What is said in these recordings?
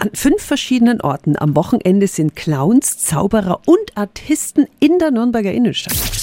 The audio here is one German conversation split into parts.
An fünf verschiedenen Orten am Wochenende sind Clowns, Zauberer und Artisten in der Nürnberger Innenstadt.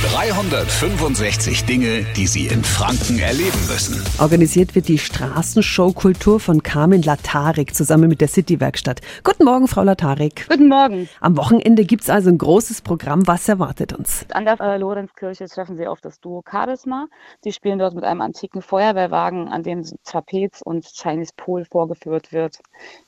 365 Dinge, die Sie in Franken erleben müssen. Organisiert wird die Straßenshow-Kultur von Carmen Latarik zusammen mit der City-Werkstatt. Guten Morgen, Frau Latarik. Guten Morgen. Am Wochenende gibt es also ein großes Programm. Was erwartet uns? An der äh, Lorenzkirche treffen Sie auf das Duo Charisma. Die spielen dort mit einem antiken Feuerwehrwagen, an dem Trapez und Chinese Pole vorgeführt wird.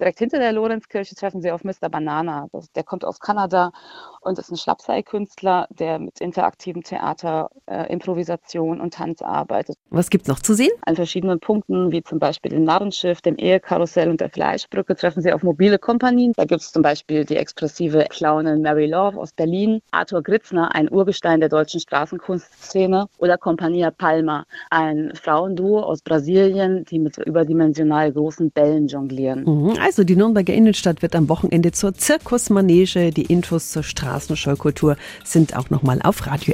Direkt hinter der Lorenzkirche treffen Sie auf Mr. Banana. Der kommt aus Kanada und ist ein Schlapseilkünstler, der mit interaktivem Theater, äh, Improvisation und Tanz arbeitet. Was gibt's noch zu sehen? An verschiedenen Punkten, wie zum Beispiel dem Narrenschiff, dem Ehekarussell und der Fleischbrücke, treffen Sie auf mobile Kompanien. Da gibt es zum Beispiel die expressive Clownin Mary Love aus Berlin, Arthur Gritzner, ein Urgestein der deutschen Straßenkunstszene, oder Compania Palma, ein Frauenduo aus Brasilien, die mit überdimensional großen Bällen jonglieren. Mhm, also die Nürnberger Innenstadt wird am Wochenende zur Zirkusmanege. Die Infos zur Straßenschaukultur sind auch nochmal auf